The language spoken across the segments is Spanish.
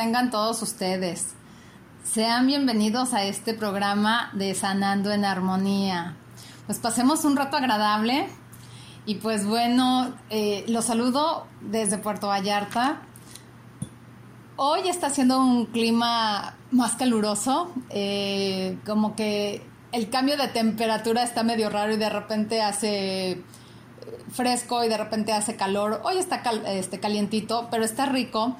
Tengan todos ustedes. Sean bienvenidos a este programa de Sanando en Armonía. Pues pasemos un rato agradable y pues bueno, eh, los saludo desde Puerto Vallarta. Hoy está haciendo un clima más caluroso, eh, como que el cambio de temperatura está medio raro y de repente hace fresco y de repente hace calor. Hoy está este, calientito, pero está rico.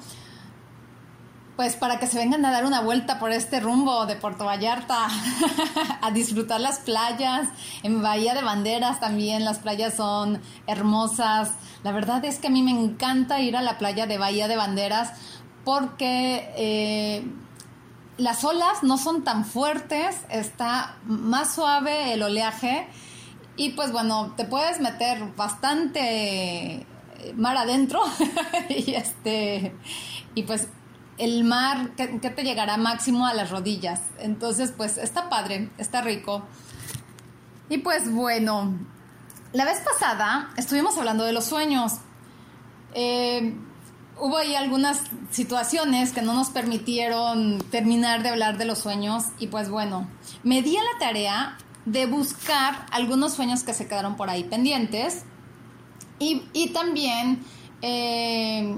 Pues para que se vengan a dar una vuelta por este rumbo de Puerto Vallarta, a disfrutar las playas, en Bahía de Banderas también las playas son hermosas. La verdad es que a mí me encanta ir a la playa de Bahía de Banderas porque eh, las olas no son tan fuertes, está más suave el oleaje y pues bueno, te puedes meter bastante mar adentro y este y pues el mar que, te llegará máximo a las rodillas. Entonces, pues está padre, está rico. Y pues bueno, la vez pasada estuvimos hablando de los sueños. Eh, hubo ahí algunas situaciones que no nos permitieron terminar de hablar de los sueños y pues bueno, me di a la tarea de buscar algunos sueños que se quedaron por ahí pendientes. Y, también eh,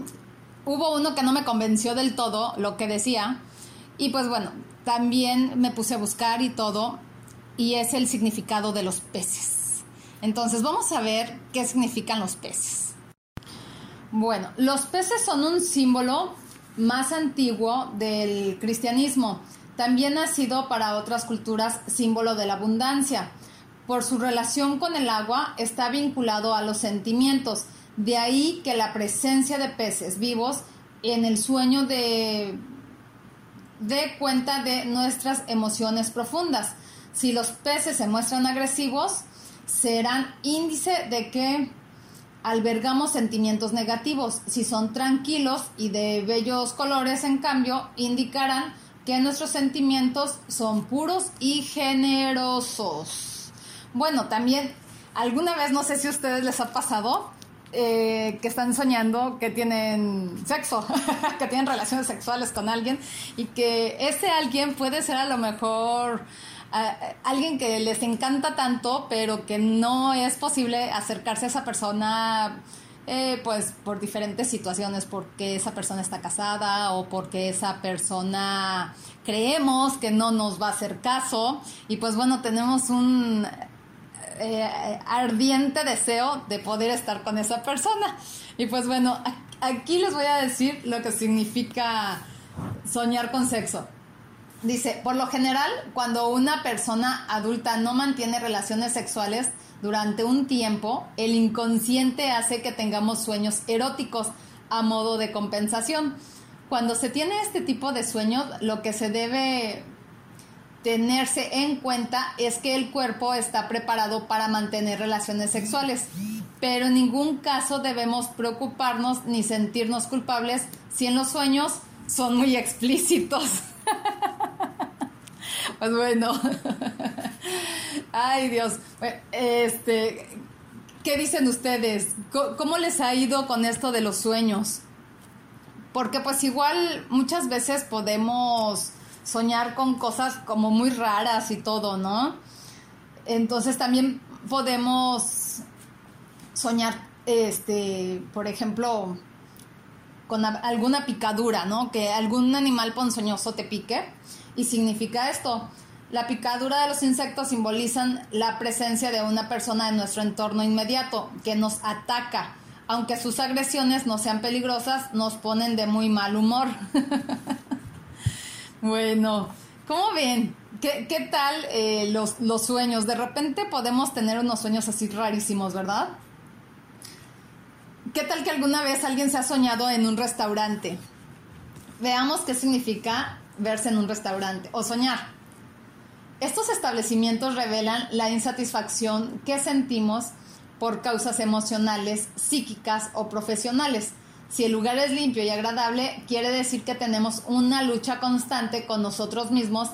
hubo uno que no me convenció del todo lo que decía. Y pues bueno, también me puse a buscar y todo. Y es el significado de los peces. Entonces vamos a ver qué significan los peces. Bueno, los peces son un símbolo más antiguo del cristianismo. También ha sido para otras culturas símbolo de la abundancia. Por su relación con el agua está vinculado a los sentimientos. De ahí que la presencia de peces vivos en el sueño de, de cuenta de nuestras emociones profundas. Si los peces se muestran agresivos, serán índice de que albergamos sentimientos negativos. Si son tranquilos y de bellos colores, en cambio, indicarán que nuestros sentimientos son puros y generosos. Bueno, también alguna vez, no sé si a ustedes les ha pasado, eh, que están soñando que tienen sexo, que tienen relaciones sexuales con alguien y que ese alguien puede ser a lo mejor eh, alguien que les encanta tanto, pero que no es posible acercarse a esa persona eh, pues por diferentes situaciones, porque esa persona está casada o porque esa persona creemos que no nos va a hacer caso. Y pues bueno, tenemos un eh, ardiente deseo de poder estar con esa persona. Y pues bueno, aquí les voy a decir lo que significa soñar con sexo. Dice, por lo general, cuando una persona adulta no mantiene relaciones sexuales, durante un tiempo, el inconsciente hace que tengamos sueños eróticos a modo de compensación. Cuando se tiene este tipo de sueños, lo que se debe tenerse en cuenta es que el cuerpo está preparado para mantener relaciones sexuales, pero en ningún caso debemos preocuparnos ni sentirnos culpables si en los sueños son muy explícitos. pues bueno, Ay, Dios. Este, ¿Qué dicen ustedes? ¿Cómo les ha ido con esto de los sueños? Porque pues igual muchas veces podemos soñar con cosas como muy raras y todo, ¿no? Entonces también podemos soñar, este, por ejemplo, con alguna picadura, ¿no? Que algún animal ponzoñoso te pique y significa esto. La picadura de los insectos simbolizan la presencia de una persona en nuestro entorno inmediato que nos ataca. Aunque sus agresiones no sean peligrosas, nos ponen de muy mal humor. bueno, ¿cómo ven? ¿Qué, tal eh, los, los sueños? De repente podemos tener unos sueños así rarísimos, ¿verdad? ¿Qué tal que alguna vez alguien se ha soñado en un restaurante? Veamos qué significa verse en un restaurante o soñar. Estos establecimientos revelan la insatisfacción que sentimos por causas emocionales, psíquicas o profesionales. Si el lugar es limpio y agradable, quiere decir que tenemos una lucha constante con nosotros mismos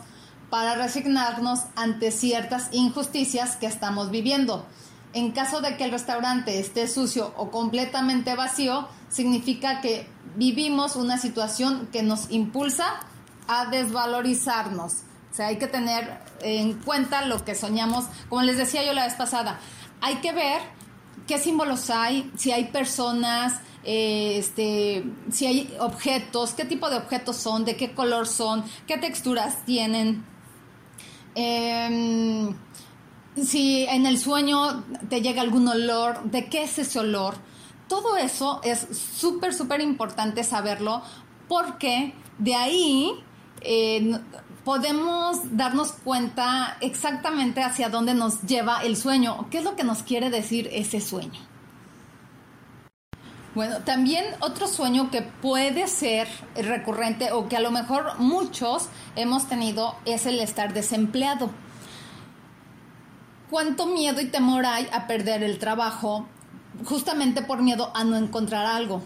para resignarnos ante ciertas injusticias que estamos viviendo. En caso de que el restaurante esté sucio o completamente vacío, significa que vivimos una situación que nos impulsa a desvalorizarnos. O sea, hay que tener en cuenta lo que soñamos. Como les decía yo la vez pasada, hay que ver qué símbolos hay, si hay personas, eh, este, si hay objetos, qué tipo de objetos son, de qué color son, qué texturas tienen. Eh, si en el sueño te llega algún olor, de qué es ese olor. Todo eso es súper, súper importante saberlo porque de ahí eh, podemos darnos cuenta exactamente hacia dónde nos lleva el sueño, qué es lo que nos quiere decir ese sueño. Bueno, también otro sueño que puede ser recurrente o que a lo mejor muchos hemos tenido es el estar desempleado cuánto miedo y temor hay a perder el trabajo justamente por miedo a no encontrar algo.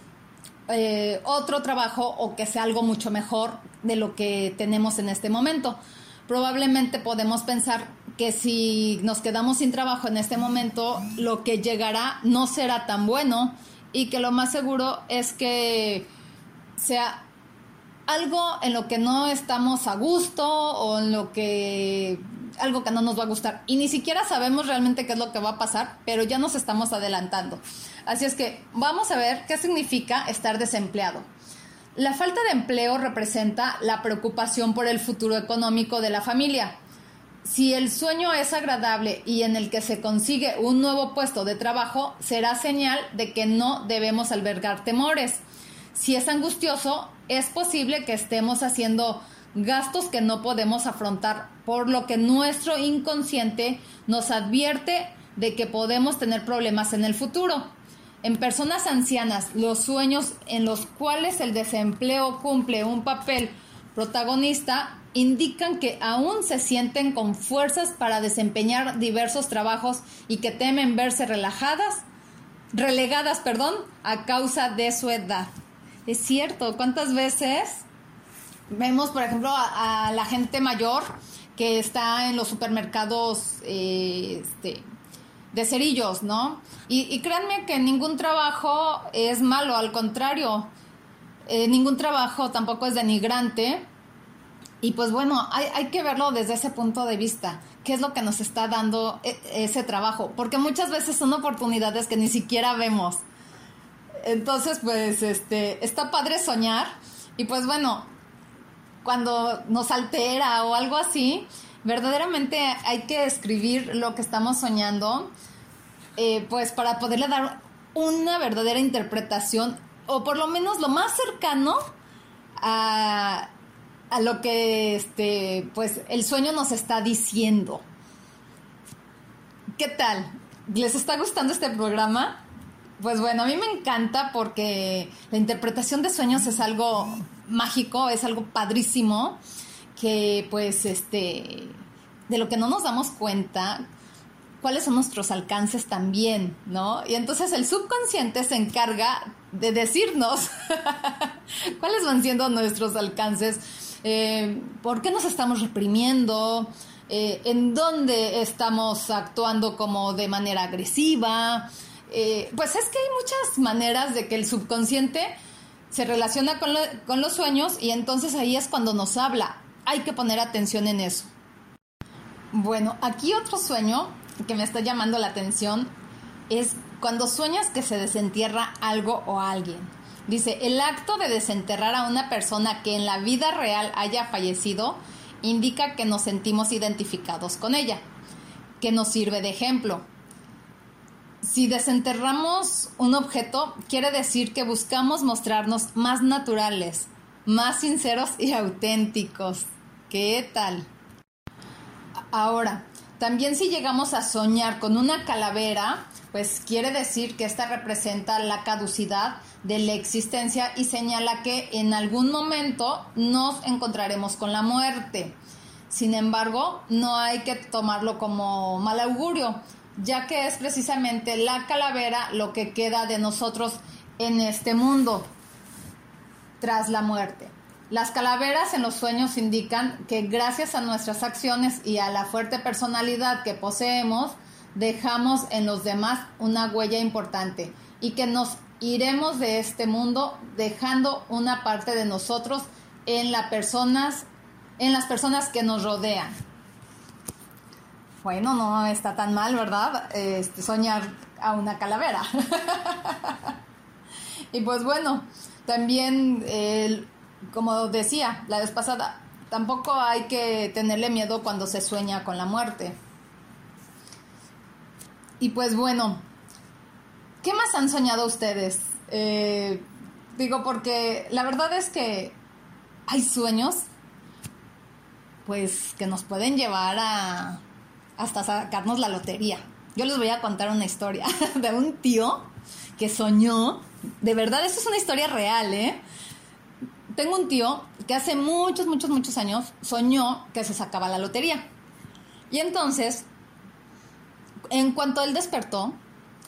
Eh, otro trabajo o que sea algo mucho mejor de lo que tenemos en este momento. Probablemente podemos pensar que si nos quedamos sin trabajo en este momento, lo que llegará no será tan bueno y que lo más seguro es que sea algo en lo que no estamos a gusto o en lo que algo que no nos va a gustar y ni siquiera sabemos realmente qué es lo que va a pasar, pero ya nos estamos adelantando. Así es que vamos a ver qué significa estar desempleado. La falta de empleo representa la preocupación por el futuro económico de la familia. Si el sueño es agradable y en el que se consigue un nuevo puesto de trabajo, será señal de que no debemos albergar temores. Si es angustioso, es posible que estemos haciendo gastos que no podemos afrontar, por lo que nuestro inconsciente nos advierte de que podemos tener problemas en el futuro. En personas ancianas, los sueños en los cuales el desempleo cumple un papel protagonista indican que aún se sienten con fuerzas para desempeñar diversos trabajos y que temen verse relajadas, relegadas, perdón, a causa de su edad. Es cierto, ¿cuántas veces Vemos, por ejemplo, a, la gente mayor que está en los supermercados eh, este, de cerillos, ¿no? Y, créanme que ningún trabajo es malo, al contrario, eh, ningún trabajo tampoco es denigrante. Y pues bueno, hay, hay, que verlo desde ese punto de vista. ¿Qué es lo que nos está dando e, ese trabajo? Porque muchas veces son oportunidades que ni siquiera vemos. Entonces, pues, este, está padre soñar. Y pues bueno, cuando nos altera o algo así, verdaderamente hay que escribir lo que estamos soñando, eh, pues para poderle dar una verdadera interpretación, o por lo menos lo más cercano a, a lo que este, pues el sueño nos está diciendo. ¿Qué tal? ¿Les está gustando este programa? Pues bueno, a mí me encanta porque la interpretación de sueños es algo mágico, es algo padrísimo, que pues este, de lo que no nos damos cuenta, cuáles son nuestros alcances también, ¿no? Y entonces el subconsciente se encarga de decirnos cuáles van siendo nuestros alcances, eh, por qué nos estamos reprimiendo, eh, en dónde estamos actuando como de manera agresiva, eh, pues es que hay muchas maneras de que el subconsciente se relaciona con, con los sueños y entonces ahí es cuando nos habla. Hay que poner atención en eso. Bueno, aquí otro sueño que me está llamando la atención es cuando sueñas que se desentierra algo o alguien. Dice, el acto de desenterrar a una persona que en la vida real haya fallecido indica que nos sentimos identificados con ella, que nos sirve de ejemplo. Si desenterramos un objeto, quiere decir que buscamos mostrarnos más naturales, más sinceros y auténticos. ¿Qué tal? Ahora, también si llegamos a soñar con una calavera, pues quiere decir que esta representa la caducidad de la existencia y señala que en algún momento nos encontraremos con la muerte. Sin embargo, no hay que tomarlo como mal augurio, ya que es precisamente la calavera lo que queda de nosotros en este mundo tras la muerte. Las calaveras en los sueños indican que gracias a nuestras acciones y a la fuerte personalidad que poseemos, dejamos en los demás una huella importante y que nos iremos de este mundo dejando una parte de nosotros en, las personas, en las personas que nos rodean. Bueno, no está tan mal, ¿verdad? Este, soñar a una calavera. y pues bueno, también, como decía la vez pasada, tampoco hay que tenerle miedo cuando se sueña con la muerte. Y pues bueno, ¿Qué más han soñado ustedes? Eh, digo, porque la verdad es que hay sueños, pues, que nos pueden llevar a hasta sacarnos la lotería. Yo les voy a contar una historia de un tío que soñó, de verdad, eso es una historia real, ¿eh? Tengo un tío que hace muchos, muchos, muchos años soñó que se sacaba la lotería. Y entonces, en cuanto él despertó,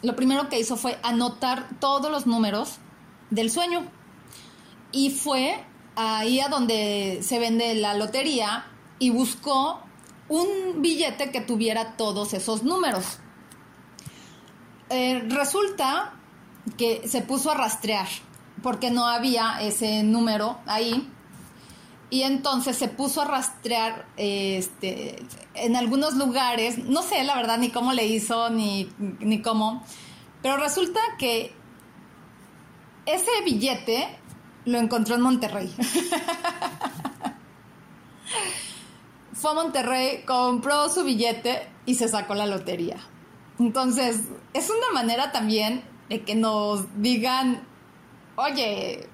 lo primero que hizo fue anotar todos los números del sueño. Y fue ahí a donde se vende la lotería y buscó un billete que tuviera todos esos números. Eh, resulta que se puso a rastrear porque no había ese número ahí y entonces se puso a rastrear este, en algunos lugares, no sé la verdad ni cómo le hizo ni, ni cómo, pero resulta que ese billete lo encontró en Monterrey. Fue a Monterrey, compró su billete y se sacó la lotería. Entonces, es una manera también de que nos digan, oye,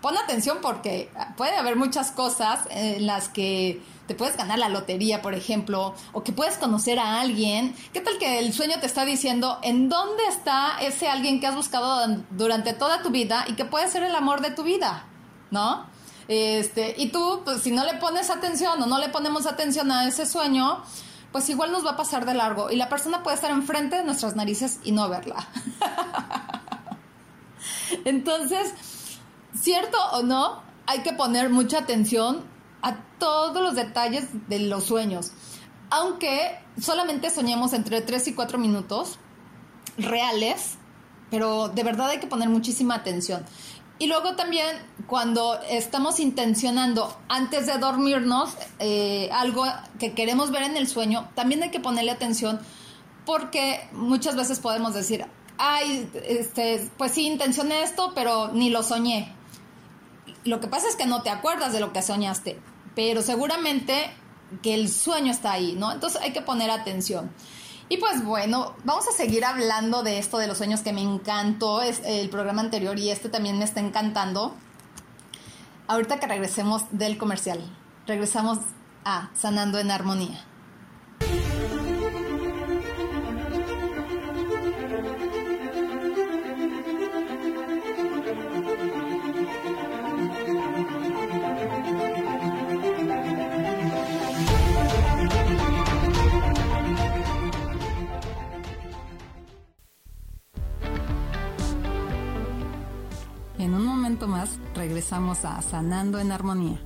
pon atención porque puede haber muchas cosas en las que te puedes ganar la lotería, por ejemplo, o que puedes conocer a alguien. ¿Qué tal que el sueño te está diciendo en dónde está ese alguien que has buscado durante toda tu vida y que puede ser el amor de tu vida? ¿No? Este, y tú, pues si no le pones atención o no le ponemos atención a ese sueño, pues igual nos va a pasar de largo y la persona puede estar enfrente de nuestras narices y no verla. Entonces, cierto o no, hay que poner mucha atención a todos los detalles de los sueños. Aunque solamente soñemos entre 3 y 4 minutos reales, pero de verdad hay que poner muchísima atención. Y luego también cuando estamos intencionando antes de dormirnos eh, algo que queremos ver en el sueño, también hay que ponerle atención porque muchas veces podemos decir, ay, este, pues sí, intencioné esto, pero ni lo soñé. Lo que pasa es que no te acuerdas de lo que soñaste, pero seguramente que el sueño está ahí, ¿no? Entonces hay que poner atención. Y pues bueno, vamos a seguir hablando de esto de los sueños que me encantó es el programa anterior y este también me está encantando. Ahorita que regresemos del comercial, regresamos a Sanando en Armonía. Regresamos a Sanando en Armonía.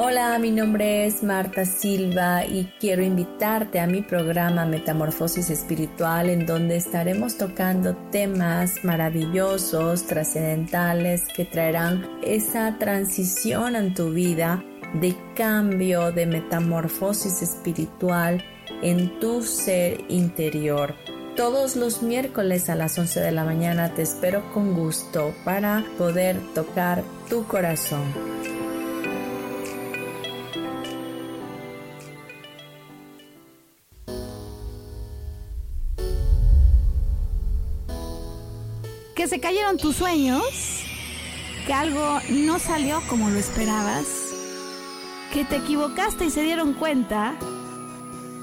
Hola, mi nombre es Marta Silva y quiero invitarte a mi programa Metamorfosis Espiritual en donde estaremos tocando temas maravillosos, trascendentales que traerán esa transición en tu vida de cambio, de metamorfosis espiritual en tu ser interior. Todos los miércoles a las 11 de la mañana te espero con gusto para poder tocar tu corazón. que se cayeron tus sueños, que algo no salió como lo esperabas, que te equivocaste y se dieron cuenta.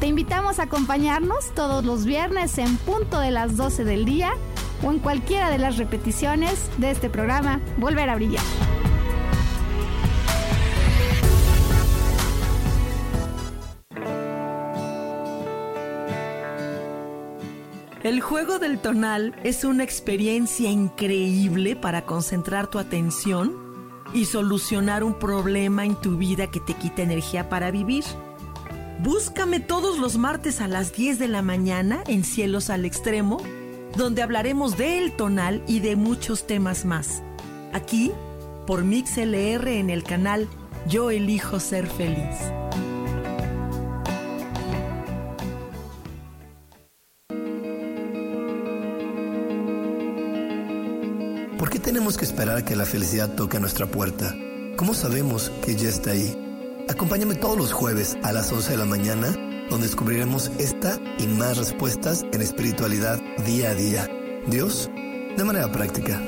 Te invitamos a acompañarnos todos los viernes en punto de las 12 del día o en cualquiera de las repeticiones de este programa Volver a Brillar. El juego del tonal es una experiencia increíble para concentrar tu atención y solucionar un problema en tu vida que te quita energía para vivir. Búscame todos los martes a las 10 de la mañana en Cielos al Extremo, donde hablaremos del tonal y de muchos temas más. Aquí, por MixLR en el canal Yo elijo ser feliz. ¿Por qué tenemos que esperar a que la felicidad toque a nuestra puerta? ¿Cómo sabemos que ya está ahí? Acompáñame todos los jueves a las 11 de la mañana, donde descubriremos esta y más respuestas en espiritualidad día a día. Dios, de manera práctica.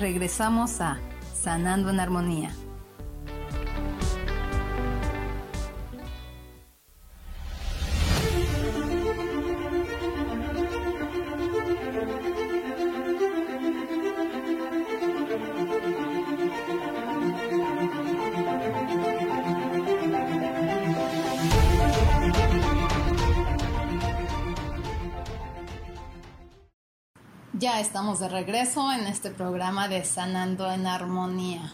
Regresamos a Sanando en Armonía. Estamos de regreso en este programa de Sanando en Armonía.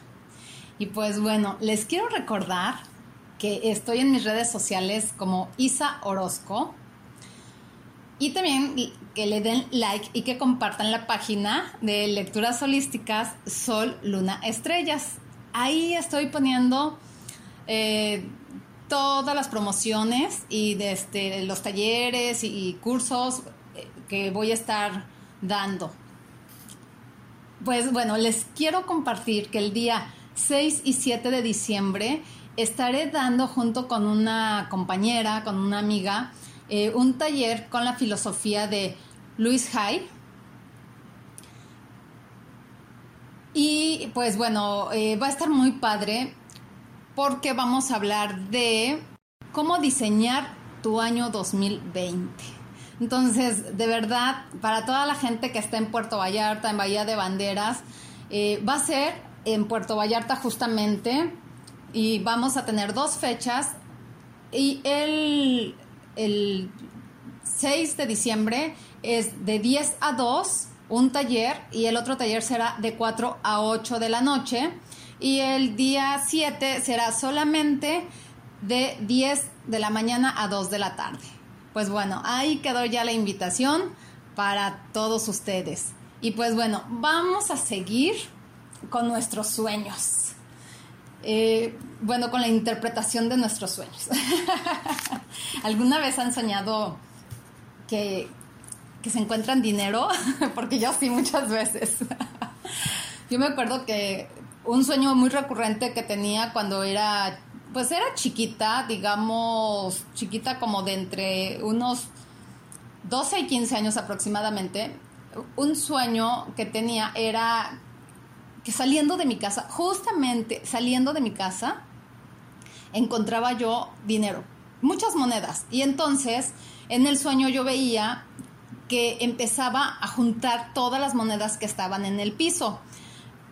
Y pues bueno, les quiero recordar que estoy en mis redes sociales como Isa Orozco y también que le den like y que compartan la página de lecturas holísticas Sol, Luna, Estrellas. Ahí estoy poniendo eh, todas las promociones y de este, los talleres y, cursos eh, que voy a estar dando. Pues bueno, les quiero compartir que el día 6 y 7 de diciembre estaré dando junto con una compañera, con una amiga, eh, un taller con la filosofía de Luis Hay. Y pues bueno, eh, va a estar muy padre porque vamos a hablar de cómo diseñar tu año 2020. Entonces, de verdad, para toda la gente que está en Puerto Vallarta, en Bahía de Banderas, eh, va a ser en Puerto Vallarta justamente y vamos a tener dos fechas y el, el 6 de diciembre es de 10 a 2 un taller y el otro taller será de 4 a 8 de la noche y el día 7 será solamente de 10 de la mañana a 2 de la tarde. Pues bueno, ahí quedó ya la invitación para todos ustedes. Y pues bueno, vamos a seguir con nuestros sueños. Eh, bueno, con la interpretación de nuestros sueños. ¿Alguna vez han soñado que, que se encuentran dinero? Porque yo sí muchas veces. yo me acuerdo que un sueño muy recurrente que tenía cuando era pues era chiquita, digamos, chiquita como de entre unos 12 y 15 años aproximadamente, un sueño que tenía era que saliendo de mi casa, justamente saliendo de mi casa, encontraba yo dinero, muchas monedas. Y entonces en el sueño yo veía que empezaba a juntar todas las monedas que estaban en el piso.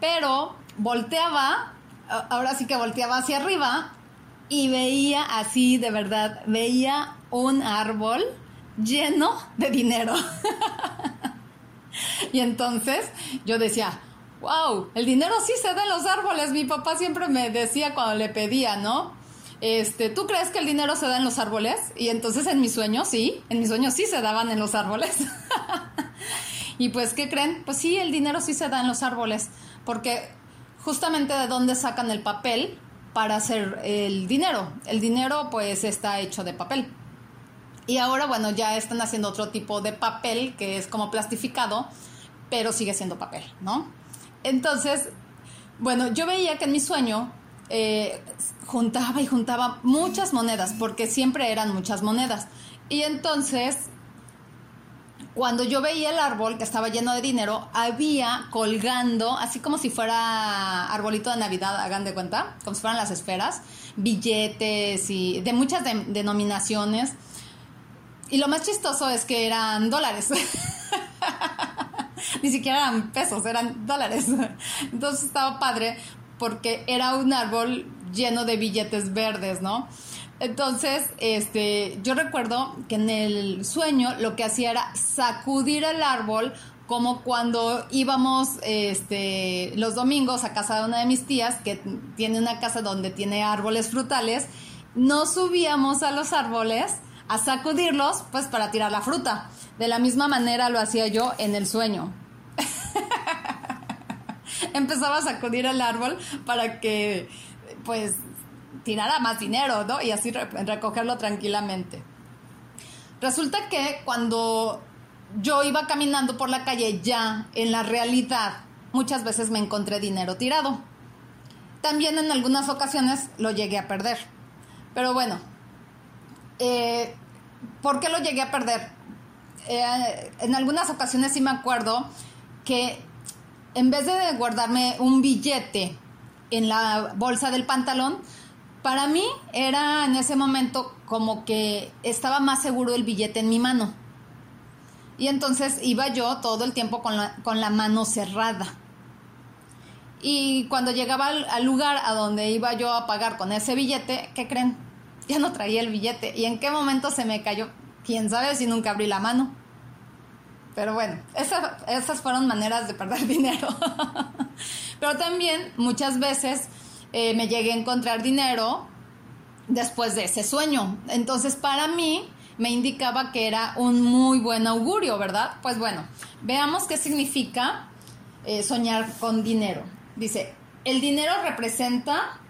Pero volteaba, ahora sí que volteaba hacia arriba y veía así, de verdad, veía un árbol lleno de dinero. y entonces yo decía, wow, el dinero sí se da en los árboles. Mi papá siempre me decía cuando le pedía, ¿no? Este, ¿tú crees que el dinero se da en los árboles? Y entonces en mis sueños, sí, en mis sueños sí se daban en los árboles. y pues, ¿qué creen? Pues sí, el dinero sí se da en los árboles, porque justamente de dónde sacan el papel para hacer el dinero. El dinero pues está hecho de papel. Y ahora, bueno, ya están haciendo otro tipo de papel que es como plastificado, pero sigue siendo papel, ¿no? Entonces, bueno, yo veía que en mi sueño eh, juntaba y juntaba muchas monedas, porque siempre eran muchas monedas. Y entonces, cuando yo veía el árbol que estaba lleno de dinero, había colgando, así como si fuera arbolito de Navidad, hagan de cuenta, como si fueran las esferas, billetes y de muchas denominaciones. Y lo más chistoso es que eran dólares. Ni siquiera eran pesos, eran dólares. Entonces estaba padre porque era un árbol lleno de billetes verdes, ¿no? Entonces, este, yo recuerdo que en el sueño lo que hacía era sacudir el árbol como cuando íbamos este, los domingos a casa de una de mis tías, que tiene una casa donde tiene árboles frutales, no subíamos a los árboles a sacudirlos, pues para tirar la fruta. De la misma manera lo hacía yo en el sueño. Empezaba a sacudir el árbol para que, pues, tirara más dinero, ¿no? Y así recogerlo tranquilamente. Resulta que cuando yo iba caminando por la calle ya en la realidad, muchas veces me encontré dinero tirado. También en algunas ocasiones lo llegué a perder. Pero bueno, eh, ¿por qué lo llegué a perder? Eh, en algunas ocasiones sí me acuerdo que en vez de guardarme un billete en la bolsa del pantalón, para mí era en ese momento como que estaba más seguro el billete en mi mano. Y entonces iba yo todo el tiempo con la, con la mano cerrada. Y cuando llegaba al, lugar a donde iba yo a pagar con ese billete, ¿qué creen? Ya no traía el billete. ¿Y en qué momento se me cayó? Quién sabe si nunca abrí la mano. Pero bueno, esas fueron maneras de perder dinero. Pero también muchas veces eh, me llegué a encontrar dinero después de ese sueño. Entonces para mí me indicaba que era un muy buen augurio, ¿verdad? Pues bueno, veamos qué significa eh, soñar con dinero. Dice, el dinero representa,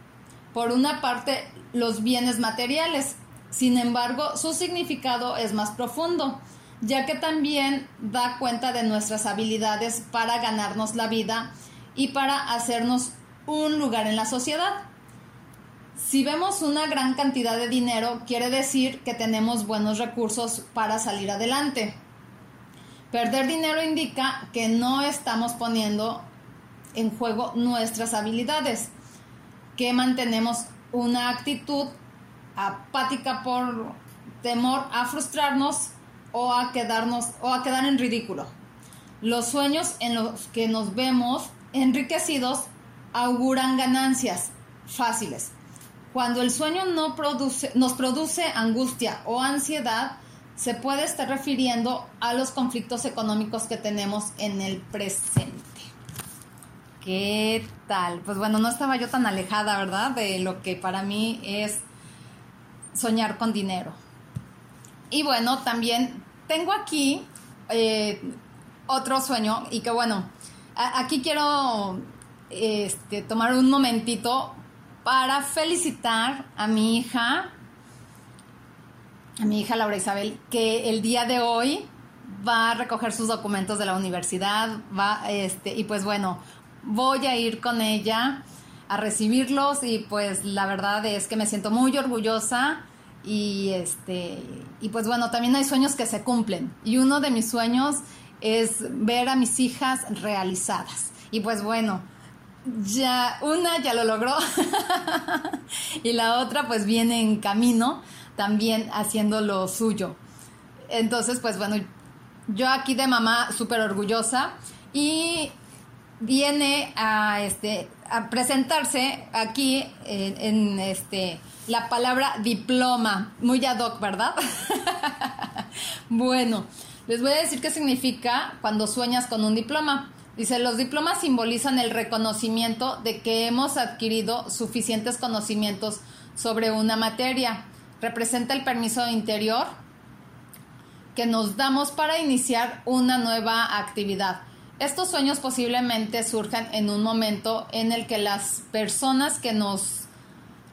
por una parte, los bienes materiales. Sin embargo, su significado es más profundo, ya que también da cuenta de nuestras habilidades para ganarnos la vida y para hacernos un lugar en la sociedad. Si vemos una gran cantidad de dinero, quiere decir que tenemos buenos recursos para salir adelante. Perder dinero indica que no estamos poniendo en juego nuestras habilidades, que mantenemos una actitud apática por temor a frustrarnos o a quedarnos o a quedar en ridículo. Los sueños en los que nos vemos enriquecidos auguran ganancias fáciles. Cuando el sueño no produce, nos produce angustia o ansiedad, se puede estar refiriendo a los conflictos económicos que tenemos en el presente. ¿Qué tal? Pues bueno, no estaba yo tan alejada, ¿verdad? De lo que para mí es soñar con dinero. Y bueno, también tengo aquí eh, otro sueño y que bueno, aquí quiero este, tomar un momentito para felicitar a mi hija, a mi hija Laura Isabel, que el día de hoy va a recoger sus documentos de la universidad, va, este, y pues bueno, voy a ir con ella a recibirlos y pues la verdad es que me siento muy orgullosa y este y pues bueno también hay sueños que se cumplen y uno de mis sueños es ver a mis hijas realizadas. Y pues bueno, ya una ya lo logró y la otra pues viene en camino también haciendo lo suyo. Entonces pues bueno, yo aquí de mamá súper orgullosa y viene a este a presentarse aquí en, este la palabra diploma, muy ad hoc, ¿verdad? bueno, les voy a decir qué significa cuando sueñas con un diploma. Dice, los diplomas simbolizan el reconocimiento de que hemos adquirido suficientes conocimientos sobre una materia. Representa el permiso interior que nos damos para iniciar una nueva actividad. Estos sueños posiblemente surjan en un momento en el que las personas que nos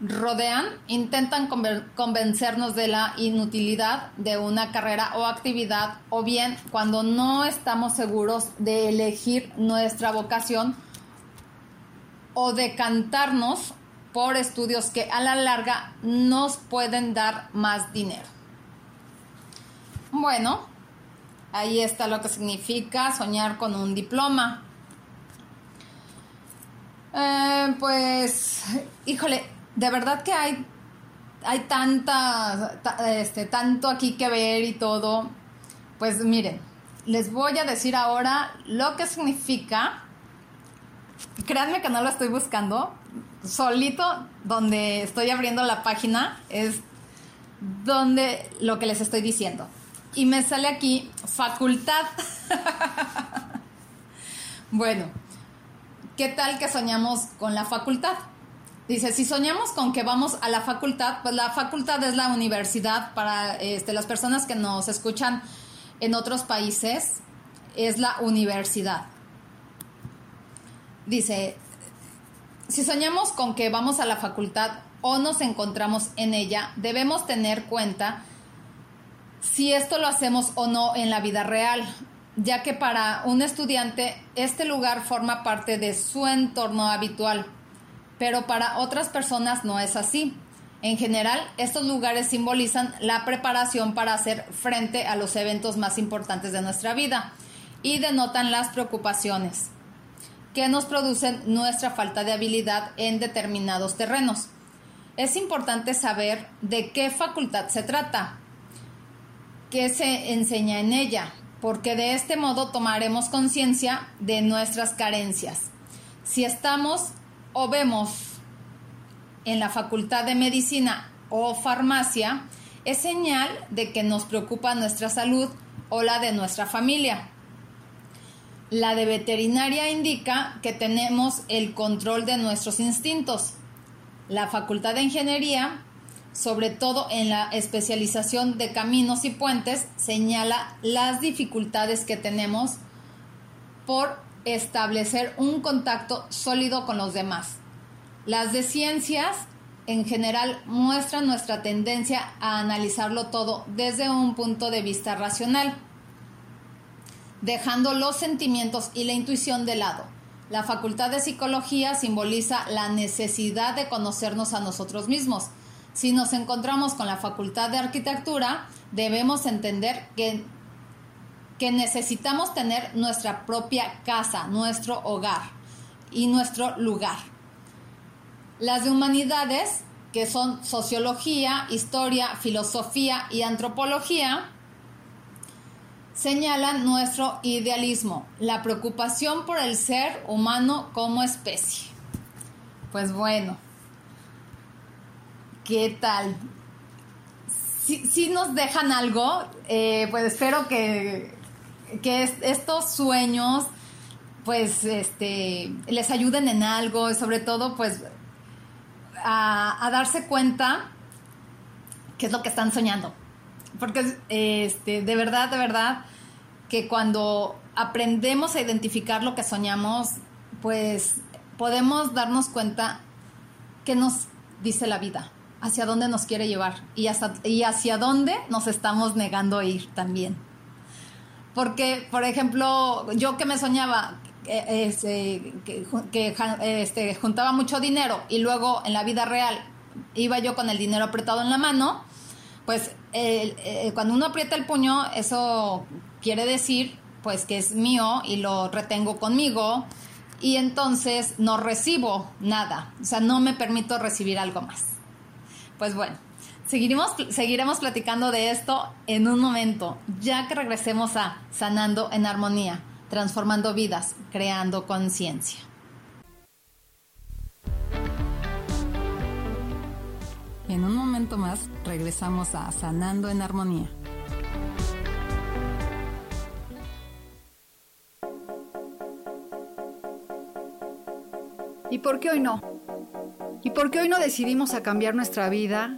rodean intentan convencernos de la inutilidad de una carrera o actividad o bien cuando no estamos seguros de elegir nuestra vocación o decantarnos por estudios que a la larga nos pueden dar más dinero. Bueno, ahí está lo que significa soñar con un diploma. Eh, pues, híjole, de verdad que hay, hay tanta, este, tanto aquí que ver y todo. Pues miren, les voy a decir ahora lo que significa. Créanme que no lo estoy buscando. Solito, donde estoy abriendo la página, es donde lo que les estoy diciendo. Y me sale aquí facultad. bueno, ¿qué tal que soñamos con la facultad? Dice, si soñamos con que vamos a la facultad, pues la facultad es la universidad para este, las personas que nos escuchan en otros países, es la universidad. Dice, si soñamos con que vamos a la facultad o nos encontramos en ella, debemos tener cuenta si esto lo hacemos o no en la vida real, ya que para un estudiante este lugar forma parte de su entorno habitual pero para otras personas no es así. En general, estos lugares simbolizan la preparación para hacer frente a los eventos más importantes de nuestra vida y denotan las preocupaciones que nos producen nuestra falta de habilidad en determinados terrenos. Es importante saber de qué facultad se trata, qué se enseña en ella, porque de este modo tomaremos conciencia de nuestras carencias. Si estamos o vemos en la Facultad de Medicina o Farmacia, es señal de que nos preocupa nuestra salud o la de nuestra familia. La de veterinaria indica que tenemos el control de nuestros instintos. La Facultad de Ingeniería, sobre todo en la especialización de caminos y puentes, señala las dificultades que tenemos por establecer un contacto sólido con los demás. Las de ciencias en general muestran nuestra tendencia a analizarlo todo desde un punto de vista racional, dejando los sentimientos y la intuición de lado. La facultad de psicología simboliza la necesidad de conocernos a nosotros mismos. Si nos encontramos con la facultad de arquitectura, debemos entender que, que necesitamos tener nuestra propia casa, nuestro hogar y nuestro lugar. Las de humanidades, que son sociología, historia, filosofía y antropología, señalan nuestro idealismo, la preocupación por el ser humano como especie. Pues bueno, ¿qué tal? Si, nos dejan algo, eh, pues espero que, que estos sueños pues este les ayuden en algo y sobre todo pues a, darse cuenta qué es lo que están soñando. Porque este, de verdad, de verdad, que cuando aprendemos a identificar lo que soñamos, pues podemos darnos cuenta qué nos dice la vida, hacia dónde nos quiere llevar y, hasta, y hacia dónde nos estamos negando ir también. Porque, por ejemplo, yo que me soñaba este, que, este, juntaba mucho dinero y luego en la vida real iba yo con el dinero apretado en la mano, pues cuando uno aprieta el puño, eso quiere decir pues que es mío y lo retengo conmigo y entonces no recibo nada, o sea, no me permito recibir algo más. Pues bueno, seguiremos, seguiremos platicando de esto en un momento, ya que regresemos a Sanando en Armonía, transformando vidas, creando conciencia. En un momento más regresamos a Sanando en Armonía. ¿Y por qué hoy no? ¿Y por qué hoy no decidimos a cambiar nuestra vida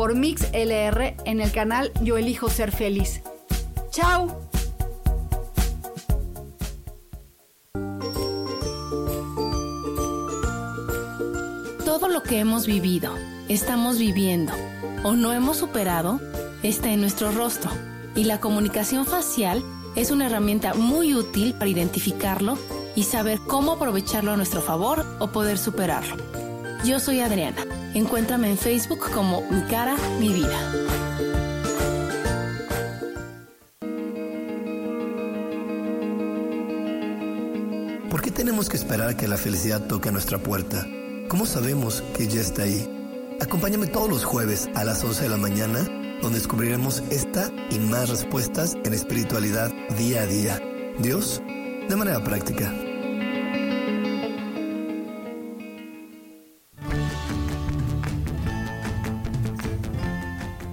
por Mix LR en el canal Yo Elijo Ser Feliz. ¡Chao! Todo lo que hemos vivido, estamos viviendo o no hemos superado está en nuestro rostro y la comunicación facial es una herramienta muy útil para identificarlo y saber cómo aprovecharlo a nuestro favor o poder superarlo. Yo soy Adriana. Encuéntrame en Facebook como Mi cara, mi vida. ¿Por qué tenemos que esperar que la felicidad toque a nuestra puerta? ¿Cómo sabemos que ya está ahí? Acompáñame todos los jueves a las 11 de la mañana, donde descubriremos esta y más respuestas en espiritualidad día a día. Dios de manera práctica.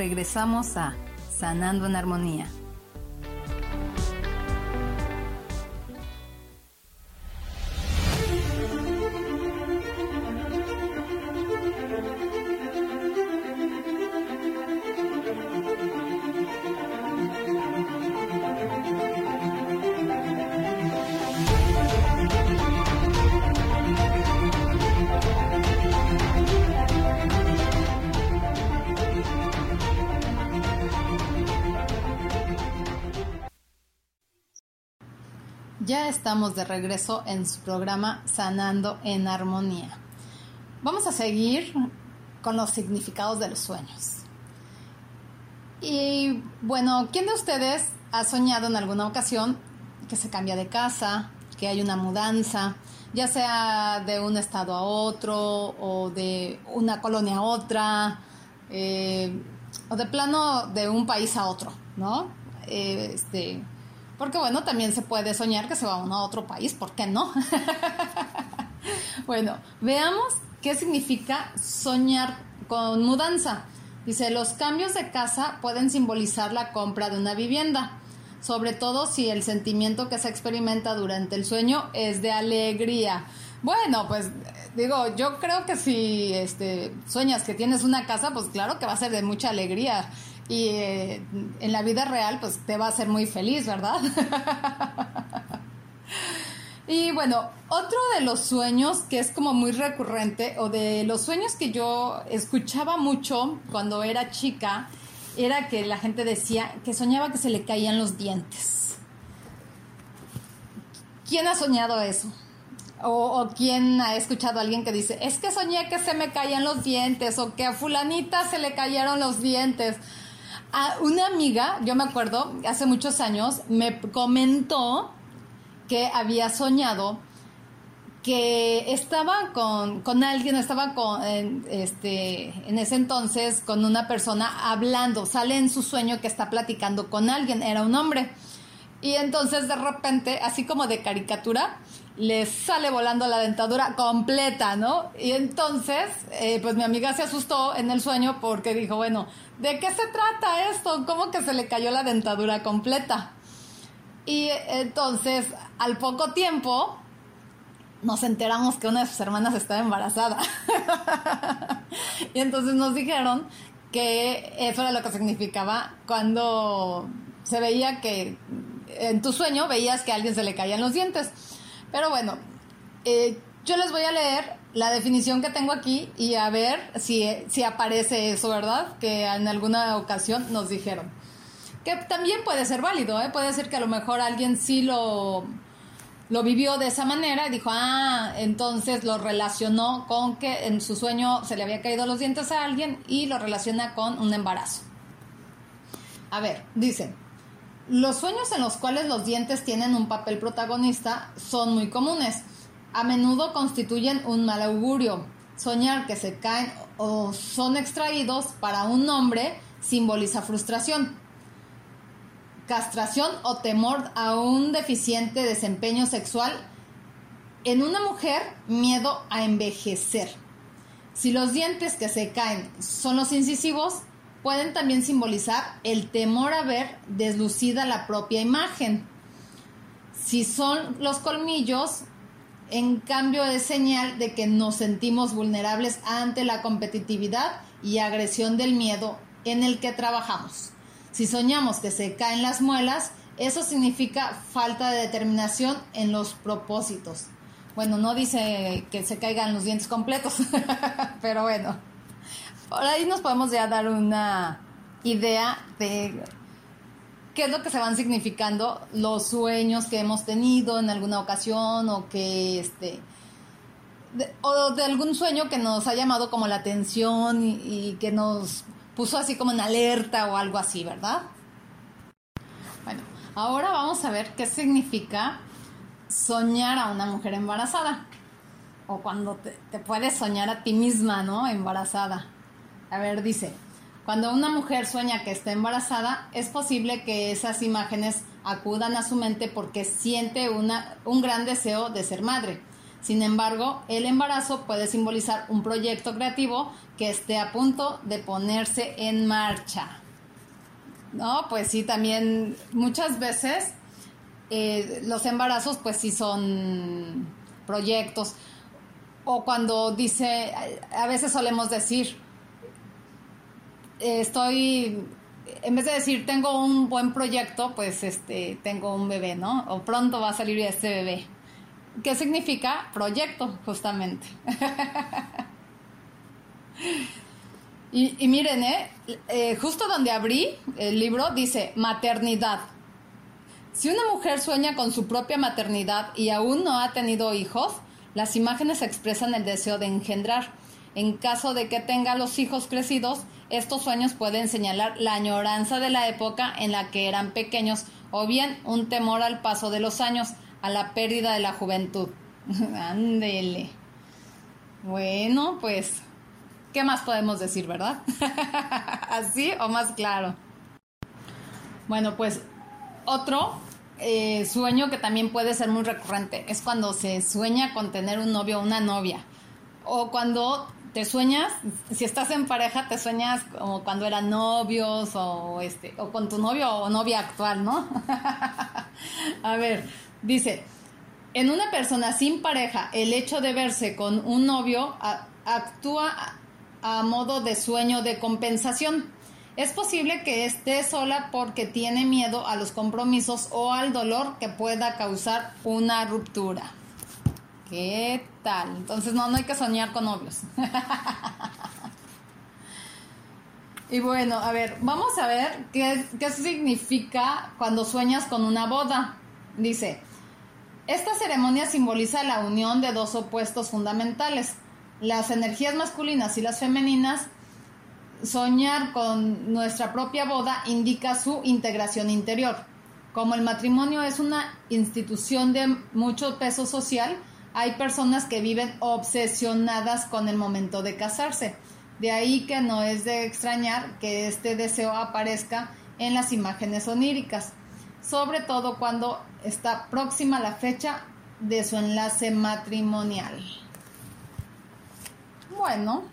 Regresamos a Sanando en Armonía. Estamos de regreso en su programa Sanando en Armonía. Vamos a seguir con los significados de los sueños. Y bueno, ¿quién de ustedes ha soñado en alguna ocasión que se cambia de casa, que hay una mudanza, ya sea de un estado a otro o de una colonia a otra, eh, o de plano de un país a otro, ¿no? Eh, este, porque bueno, también se puede soñar que se va uno a otro país, ¿por qué no? bueno, veamos qué significa soñar con mudanza. Dice, los cambios de casa pueden simbolizar la compra de una vivienda, sobre todo si el sentimiento que se experimenta durante el sueño es de alegría. Bueno, pues digo, yo creo que si este, sueñas que tienes una casa, pues claro que va a ser de mucha alegría y eh, en la vida real pues te va a hacer muy feliz, ¿verdad? y bueno, otro de los sueños que es como muy recurrente o de los sueños que yo escuchaba mucho cuando era chica era que la gente decía que soñaba que se le caían los dientes. ¿Quién ha soñado eso? O, o, quién ha escuchado a alguien que dice, es que soñé que se me caían los dientes o que a fulanita se le cayeron los dientes. A una amiga, yo me acuerdo, hace muchos años, me comentó que había soñado que estaba con, con alguien, estaba con, en, este, en ese entonces con una persona hablando, sale en su sueño que está platicando con alguien, era un hombre. Y entonces de repente, así como de caricatura, le sale volando la dentadura completa, ¿no? Y entonces, eh, pues mi amiga se asustó en el sueño porque dijo, bueno, ¿de qué se trata esto? ¿Cómo que se le cayó la dentadura completa? Y entonces, al poco tiempo, nos enteramos que una de sus hermanas estaba embarazada. y entonces nos dijeron que eso era lo que significaba cuando se veía que en tu sueño veías que alguien se le caían los dientes. Pero bueno, eh, yo les voy a leer la definición que tengo aquí y a ver si, si aparece eso, ¿verdad? Que en alguna ocasión nos dijeron. Que también puede ser válido, ¿eh? Puede ser que a lo mejor alguien sí lo, lo vivió de esa manera y dijo, ah, entonces lo relacionó con que en su sueño se le había caído los dientes a alguien y lo relaciona con un embarazo. A ver, dice, los sueños en los cuales los dientes tienen un papel protagonista son muy comunes. A menudo constituyen un mal augurio. Soñar que se caen o son extraídos para un hombre simboliza frustración, castración o temor a un deficiente desempeño sexual. En una mujer, miedo a envejecer. Si los dientes que se caen son los incisivos, pueden también simbolizar el temor a ver deslucida la propia imagen. Si son los colmillos, en cambio es señal de que nos sentimos vulnerables ante la competitividad y agresión del miedo en el que trabajamos. Si soñamos que se caen las muelas, eso significa falta de determinación en los propósitos. Bueno, no dice que se caigan los dientes completos, pero bueno. Por ahí nos podemos ya dar una idea de qué es lo que se van significando los sueños que hemos tenido en alguna ocasión o que este o de algún sueño que nos ha llamado como la atención y, que nos puso así como en alerta o algo así, ¿verdad? Bueno, ahora vamos a ver qué significa soñar a una mujer embarazada o cuando te puedes soñar a ti misma, ¿no? Embarazada. A ver, dice, cuando una mujer sueña que está embarazada, es posible que esas imágenes acudan a su mente porque siente una, un gran deseo de ser madre. Sin embargo, el embarazo puede simbolizar un proyecto creativo que esté a punto de ponerse en marcha. No, pues sí, también muchas veces eh, los embarazos pues sí son proyectos. O cuando dice, a veces solemos decir, estoy, en vez de decir tengo un buen proyecto, pues este, tengo un bebé, ¿no? O pronto va a salir este bebé. ¿Qué significa proyecto, justamente? y, miren, ¿eh? ¿eh? justo donde abrí el libro dice maternidad. Si una mujer sueña con su propia maternidad y aún no ha tenido hijos, las imágenes expresan el deseo de engendrar. En caso de que tenga los hijos crecidos, estos sueños pueden señalar la añoranza de la época en la que eran pequeños o bien un temor al paso de los años, a la pérdida de la juventud. Ándele. Bueno, pues, ¿qué más podemos decir, verdad? ¿Así o más claro? Bueno, pues otro eh, sueño que también puede ser muy recurrente es cuando se sueña con tener un novio o una novia. O cuando te sueñas, si estás en pareja, te sueñas como cuando eran novios o este, o con tu novio o novia actual, ¿no? a ver, dice, en una persona sin pareja, el hecho de verse con un novio actúa a, a modo de sueño de compensación. Es posible que esté sola porque tiene miedo a los compromisos o al dolor que pueda causar una ruptura. ¿Qué tal? Entonces no, no hay que soñar con novios. y bueno, a ver, vamos a ver qué, qué significa cuando sueñas con una boda. Dice, esta ceremonia simboliza la unión de dos opuestos fundamentales, las energías masculinas y las femeninas. Soñar con nuestra propia boda indica su integración interior. Como el matrimonio es una institución de mucho peso social, hay personas que viven obsesionadas con el momento de casarse. De ahí que no es de extrañar que este deseo aparezca en las imágenes oníricas, sobre todo cuando está próxima la fecha de su enlace matrimonial. Bueno,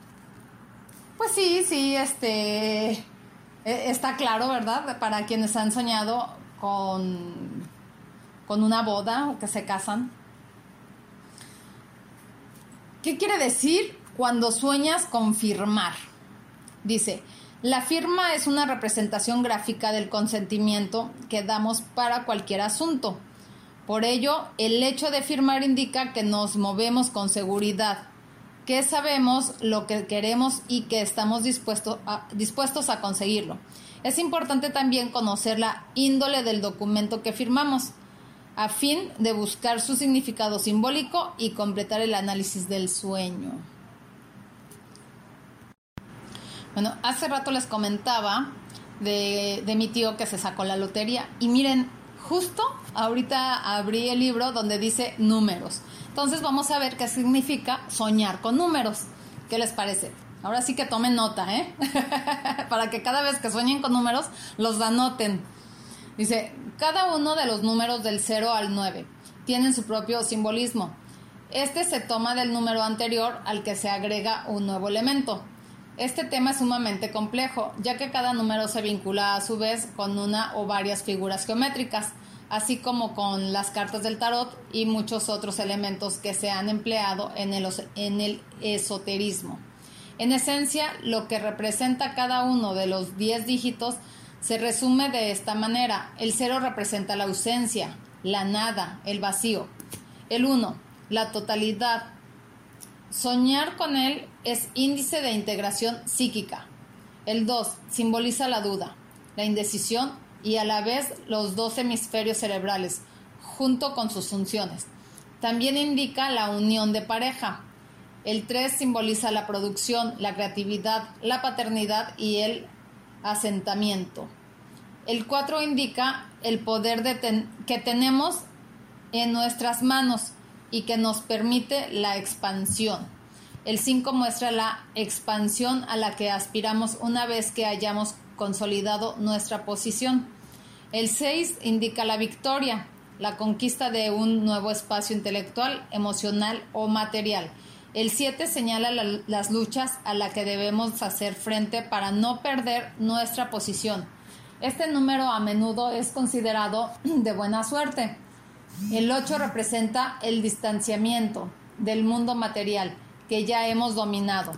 pues sí, sí, este e, está claro, ¿verdad? Para quienes han soñado con, con una boda o que se casan. ¿Qué quiere decir cuando sueñas con firmar? Dice, la firma es una representación gráfica del consentimiento que damos para cualquier asunto. Por ello, el hecho de firmar indica que nos movemos con seguridad, que sabemos lo que queremos y que estamos dispuestos a, dispuestos a conseguirlo. Es importante también conocer la índole del documento que firmamos, a fin de buscar su significado simbólico y completar el análisis del sueño. Bueno, hace rato les comentaba de, mi tío que se sacó la lotería y miren, justo ahorita abrí el libro donde dice números. Entonces vamos a ver qué significa soñar con números. ¿Qué les parece? Ahora sí que tomen nota, ¿eh? Para que cada vez que sueñen con números los anoten. Dice, cada uno de los números del 0 al 9 tienen su propio simbolismo. Este se toma del número anterior al que se agrega un nuevo elemento. Este tema es sumamente complejo, ya que cada número se vincula a su vez con una o varias figuras geométricas, así como con las cartas del tarot y muchos otros elementos que se han empleado en el, en el esoterismo. En esencia, lo que representa cada uno de los 10 dígitos se resume de esta manera. El 0 representa la ausencia, la nada, el vacío. El 1, la totalidad, Soñar con él es índice de integración psíquica. El 2 simboliza la duda, la indecisión y a la vez los dos hemisferios cerebrales, junto con sus funciones. También indica la unión de pareja. El 3 simboliza la producción, la creatividad, la paternidad y el asentamiento. El 4 indica el poder que tenemos en nuestras manos y que nos permite la expansión. El 5 muestra la expansión a la que aspiramos una vez que hayamos consolidado nuestra posición. El 6 indica la victoria, la conquista de un nuevo espacio intelectual, emocional o material. El 7 señala las luchas a las que debemos hacer frente para no perder nuestra posición. Este número a menudo es considerado de buena suerte. El 8 representa el distanciamiento del mundo material que ya hemos dominado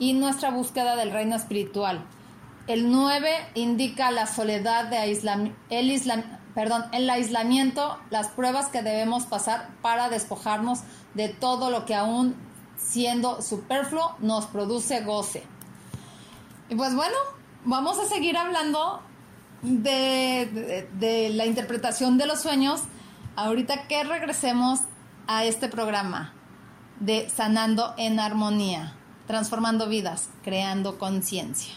y nuestra búsqueda del reino espiritual. El 9 indica la soledad de el, el aislamiento, las pruebas que debemos pasar para despojarnos de todo lo que aún siendo superfluo nos produce goce. Y pues bueno, vamos a seguir hablando de, la interpretación de los sueños ahorita que regresemos a este programa de Sanando en Armonía, transformando vidas, creando conciencia.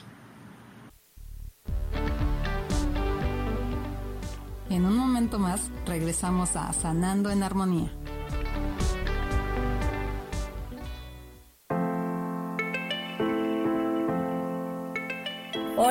En un momento más regresamos a Sanando en Armonía.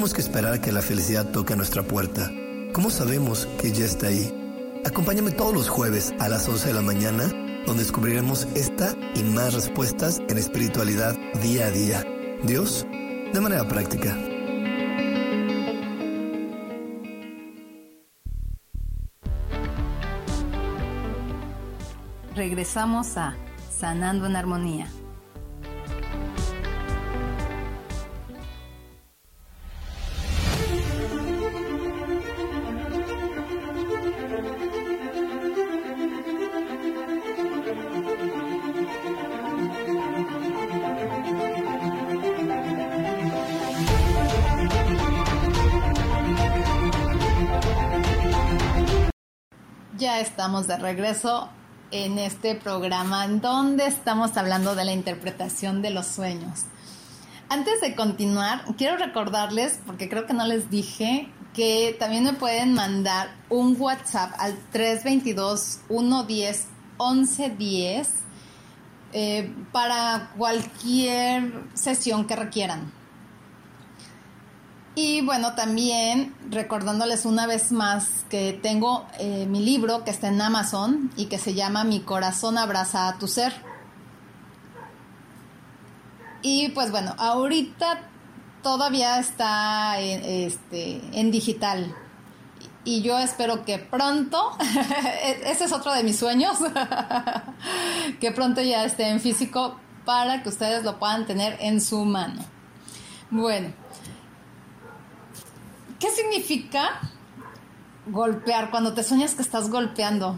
Tenemos que esperar a que la felicidad toque a nuestra puerta? ¿Cómo sabemos que ya está ahí? Acompáñame todos los jueves a las 11 de la mañana, donde descubriremos esta y más respuestas en espiritualidad día a día. Dios, de manera práctica. Regresamos a Sanando en Armonía. Estamos de regreso en este programa donde estamos hablando de la interpretación de los sueños. Antes de continuar, quiero recordarles, porque creo que no les dije, que también me pueden mandar un WhatsApp al 322-110-1110 eh, para cualquier sesión que requieran. Y bueno, también recordándoles una vez más que tengo eh, mi libro que está en Amazon y que se llama Mi corazón abraza a tu ser. Y pues bueno, ahorita todavía está este, en digital. Y yo espero que pronto, ese es otro de mis sueños, que pronto ya esté en físico para que ustedes lo puedan tener en su mano. Bueno, ¿Qué significa golpear cuando te sueñas que estás golpeando?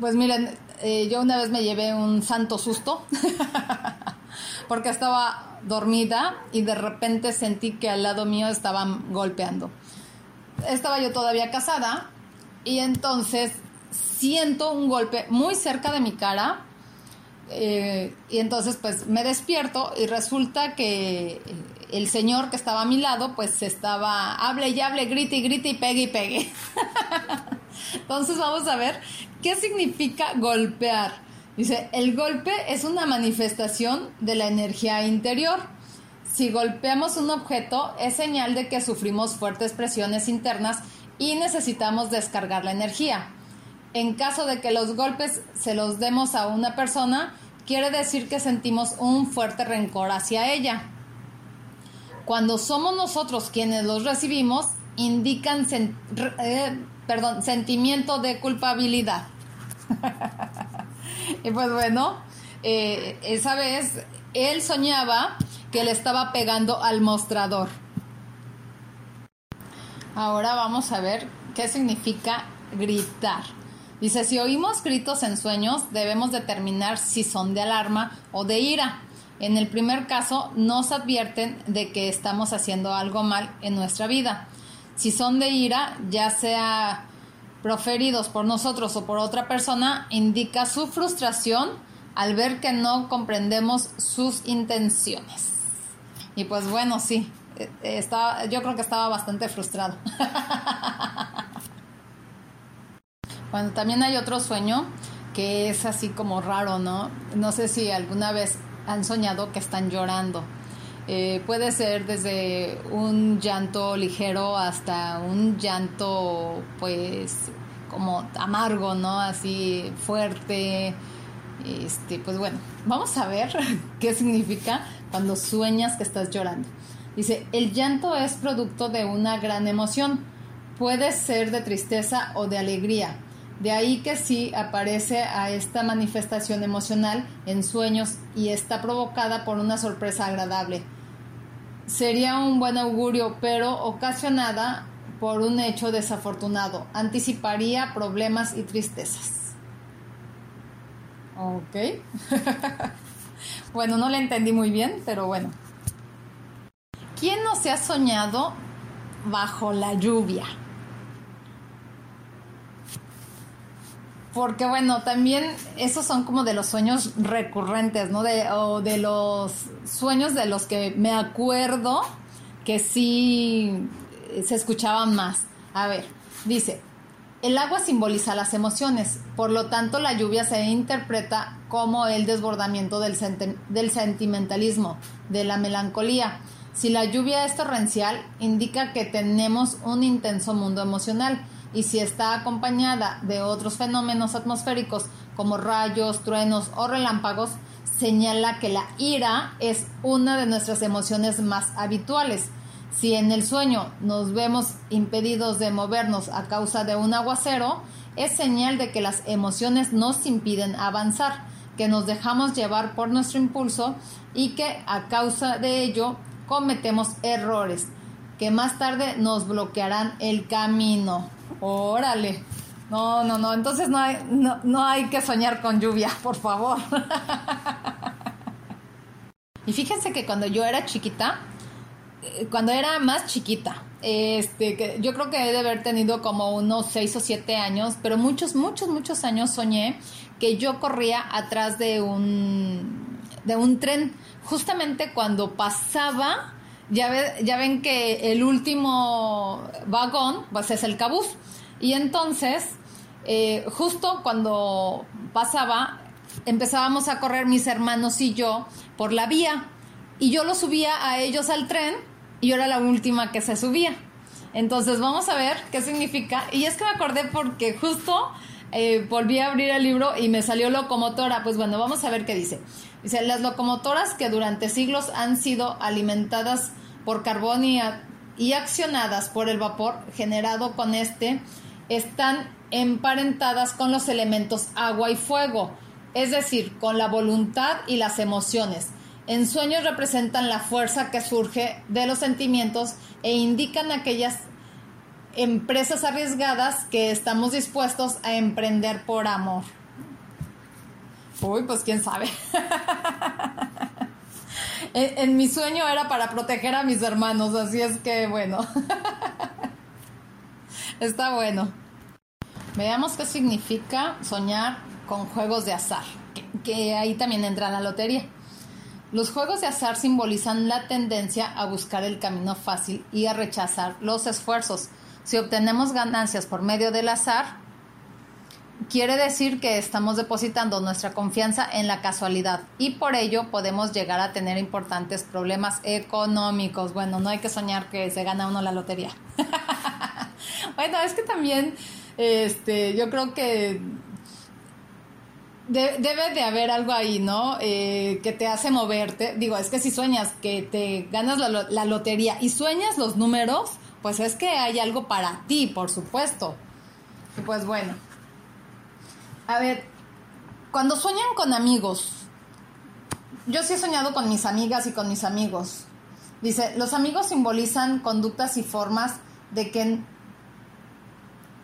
Pues miren, eh, yo una vez me llevé un santo susto porque estaba dormida y de repente sentí que al lado mío estaban golpeando. Estaba yo todavía casada y entonces siento un golpe muy cerca de mi cara eh, y entonces pues me despierto y resulta que el señor que estaba a mi lado, pues estaba, hable y hable, grite y grite y pegue y pegue. Entonces vamos a ver qué significa golpear. Dice, el golpe es una manifestación de la energía interior. Si golpeamos un objeto, es señal de que sufrimos fuertes presiones internas y necesitamos descargar la energía. En caso de que los golpes se los demos a una persona, quiere decir que sentimos un fuerte rencor hacia ella. Cuando somos nosotros quienes los recibimos, indican eh, perdón, sentimiento de culpabilidad. y pues bueno, eh, esa vez él soñaba que le estaba pegando al mostrador. Ahora vamos a ver qué significa gritar. Dice, si oímos gritos en sueños, debemos determinar si son de alarma o de ira. En el primer caso, nos advierten de que estamos haciendo algo mal en nuestra vida. Si son de ira, ya sea proferidos por nosotros o por otra persona, indica su frustración al ver que no comprendemos sus intenciones. Y pues bueno, sí, eh, estaba, yo creo que estaba bastante frustrado. bueno, también hay otro sueño que es así como raro, ¿no? No sé si alguna vez han soñado que están llorando. Eh, puede ser desde un llanto ligero hasta un llanto pues como amargo, ¿no? Así fuerte. Este, pues bueno, vamos a ver qué significa cuando sueñas que estás llorando. Dice, el llanto es producto de una gran emoción. Puede ser de tristeza o de alegría. De ahí que sí aparece a esta manifestación emocional en sueños y está provocada por una sorpresa agradable. Sería un buen augurio, pero ocasionada por un hecho desafortunado. Anticiparía problemas y tristezas. Ok. bueno, no le entendí muy bien, pero bueno. ¿Quién no se ha soñado bajo la lluvia? Porque bueno, también esos son como de los sueños recurrentes, ¿no? De, o de los sueños de los que me acuerdo que sí se escuchaban más. A ver, dice, el agua simboliza las emociones, por lo tanto la lluvia se interpreta como el desbordamiento del, del sentimentalismo, de la melancolía. Si la lluvia es torrencial, indica que tenemos un intenso mundo emocional y si está acompañada de otros fenómenos atmosféricos como rayos, truenos o relámpagos, señala que la ira es una de nuestras emociones más habituales. Si en el sueño nos vemos impedidos de movernos a causa de un aguacero, es señal de que las emociones nos impiden avanzar, que nos dejamos llevar por nuestro impulso y que a causa de ello cometemos errores que más tarde nos bloquearán el camino. Órale. No, no, no. Entonces no hay, no, hay que soñar con lluvia, por favor. y fíjense que cuando yo era chiquita, eh, cuando era más chiquita, este, que yo creo que he de haber tenido como unos seis o siete años, pero muchos, muchos, muchos años soñé que yo corría atrás de un, de un tren. Justamente cuando pasaba, ya, ya ven que el último vagón pues es el cabús. Y entonces, eh, justo cuando pasaba, empezábamos a correr mis hermanos y yo por la vía. Y yo lo subía a ellos al tren y yo era la última que se subía. Entonces vamos a ver qué significa. Y es que me acordé porque justo eh, volví a abrir el libro y me salió locomotora. Pues bueno, vamos a ver qué dice. Dice, las locomotoras que durante siglos han sido alimentadas por carbón y, y accionadas por el vapor generado con este están emparentadas con los elementos agua y fuego, es decir, con la voluntad y las emociones. En sueños representan la fuerza que surge de los sentimientos e indican aquellas empresas arriesgadas que estamos dispuestos a emprender por amor. Uy, pues quién sabe. en, mi sueño era para proteger a mis hermanos, así es que bueno. Está bueno. Veamos qué significa soñar con juegos de azar, que, ahí también entra la lotería. Los juegos de azar simbolizan la tendencia a buscar el camino fácil y a rechazar los esfuerzos. Si obtenemos ganancias por medio del azar, quiere decir que estamos depositando nuestra confianza en la casualidad y por ello podemos llegar a tener importantes problemas económicos. Bueno, no hay que soñar que se gana uno la lotería. bueno, es que también este, yo creo que debe de haber algo ahí, ¿no? Eh, que te hace moverte. Digo, es que si sueñas que te ganas la, la, lotería y sueñas los números, pues es que hay algo para ti, por supuesto. Pues bueno. A ver, cuando sueñan con amigos, yo sí he soñado con mis amigas y con mis amigos. Dice, los amigos simbolizan conductas y formas de que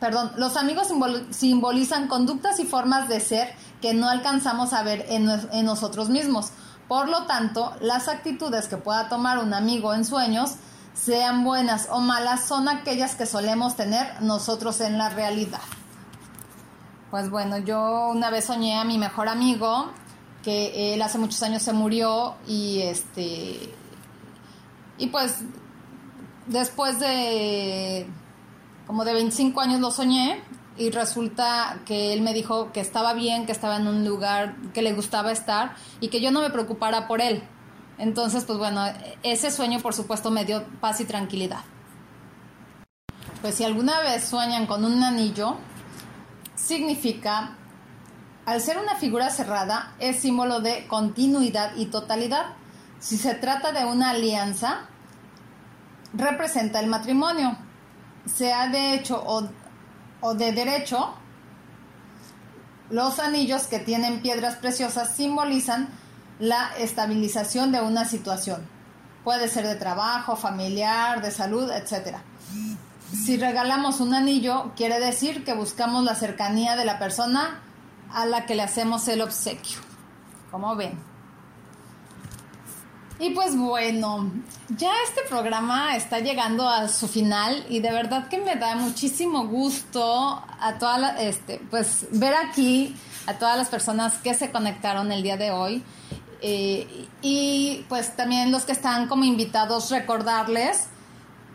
perdón, los amigos simbolizan conductas y formas de ser que no alcanzamos a ver en, en, nosotros mismos. Por lo tanto, las actitudes que pueda tomar un amigo en sueños, sean buenas o malas, son aquellas que solemos tener nosotros en la realidad. Pues bueno, yo una vez soñé a mi mejor amigo, que él hace muchos años se murió y este... Y pues después de como de 25 años lo soñé y resulta que él me dijo que estaba bien, que estaba en un lugar que le gustaba estar y que yo no me preocupara por él. Entonces, pues bueno, ese sueño por supuesto me dio paz y tranquilidad. Pues si alguna vez sueñan con un anillo, significa, al ser una figura cerrada, es símbolo de continuidad y totalidad. Si se trata de una alianza, representa el matrimonio, sea de hecho o, o de derecho. Los anillos que tienen piedras preciosas simbolizan la estabilización de una situación. Puede ser de trabajo, familiar, de salud, etc. Si regalamos un anillo, quiere decir que buscamos la cercanía de la persona a la que le hacemos el obsequio. Como ven. Y pues bueno, ya este programa está llegando a su final y de verdad que me da muchísimo gusto a todas este, pues ver aquí a todas las personas que se conectaron el día de hoy. Eh, y pues también los que están como invitados, recordarles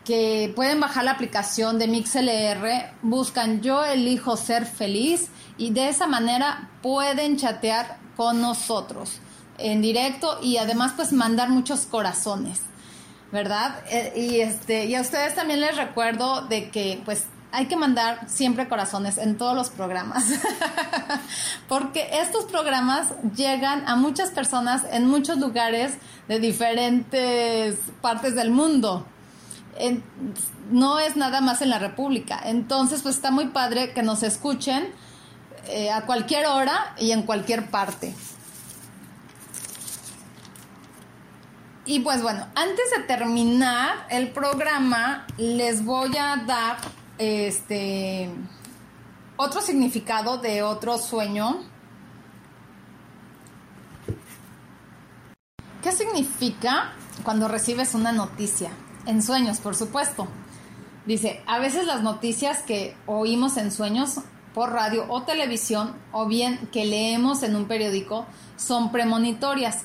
que pueden bajar la aplicación de MixLR, buscan Yo elijo ser feliz y de esa manera pueden chatear con nosotros en directo y además pues mandar muchos corazones, ¿verdad? Eh, y este y a ustedes también les recuerdo de que pues hay que mandar siempre corazones en todos los programas, porque estos programas llegan a muchas personas en muchos lugares de diferentes partes del mundo. No es nada más en la República. Entonces, pues está muy padre que nos escuchen eh, a cualquier hora y en cualquier parte. Y pues bueno, antes de terminar el programa, les voy a dar este otro significado de otro sueño. ¿Qué significa cuando recibes una noticia? En sueños, por supuesto. Dice, a veces las noticias que oímos en sueños por radio o televisión o bien que leemos en un periódico son premonitorias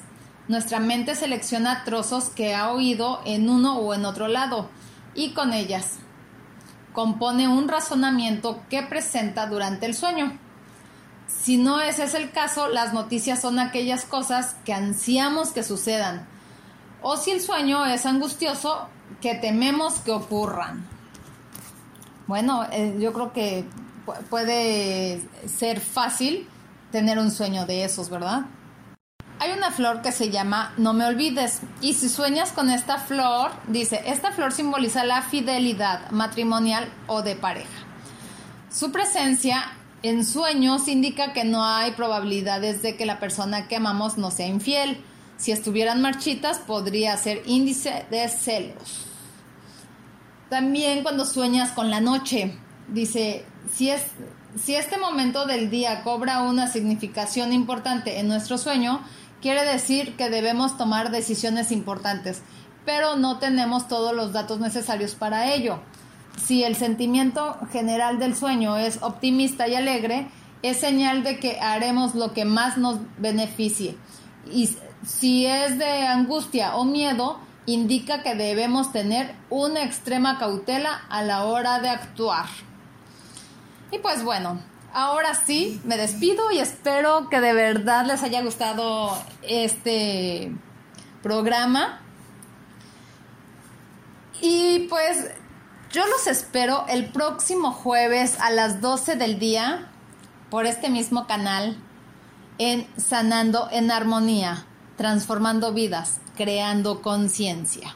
nuestra mente selecciona trozos que ha oído en uno o en otro lado y con ellas compone un razonamiento que presenta durante el sueño. Si no ese es el caso, las noticias son aquellas cosas que ansiamos que sucedan. O si el sueño es angustioso, que tememos que ocurran. Bueno, eh, yo creo que puede ser fácil tener un sueño de esos, ¿verdad? Hay una flor que se llama No me olvides. Y si sueñas con esta flor, dice, esta flor simboliza la fidelidad matrimonial o de pareja. Su presencia en sueños indica que no hay probabilidades de que la persona que amamos no sea infiel. Si estuvieran marchitas, podría ser índice de celos. También cuando sueñas con la noche, dice, si, es, si este momento del día cobra una significación importante en nuestro sueño, Quiere decir que debemos tomar decisiones importantes, pero no tenemos todos los datos necesarios para ello. Si el sentimiento general del sueño es optimista y alegre, es señal de que haremos lo que más nos beneficie. Y si es de angustia o miedo, indica que debemos tener una extrema cautela a la hora de actuar. Y pues bueno, ahora sí, me despido y espero que de verdad les haya gustado este programa. Y pues yo los espero el próximo jueves a las 12 del día por este mismo canal en Sanando en Armonía, transformando vidas, creando conciencia.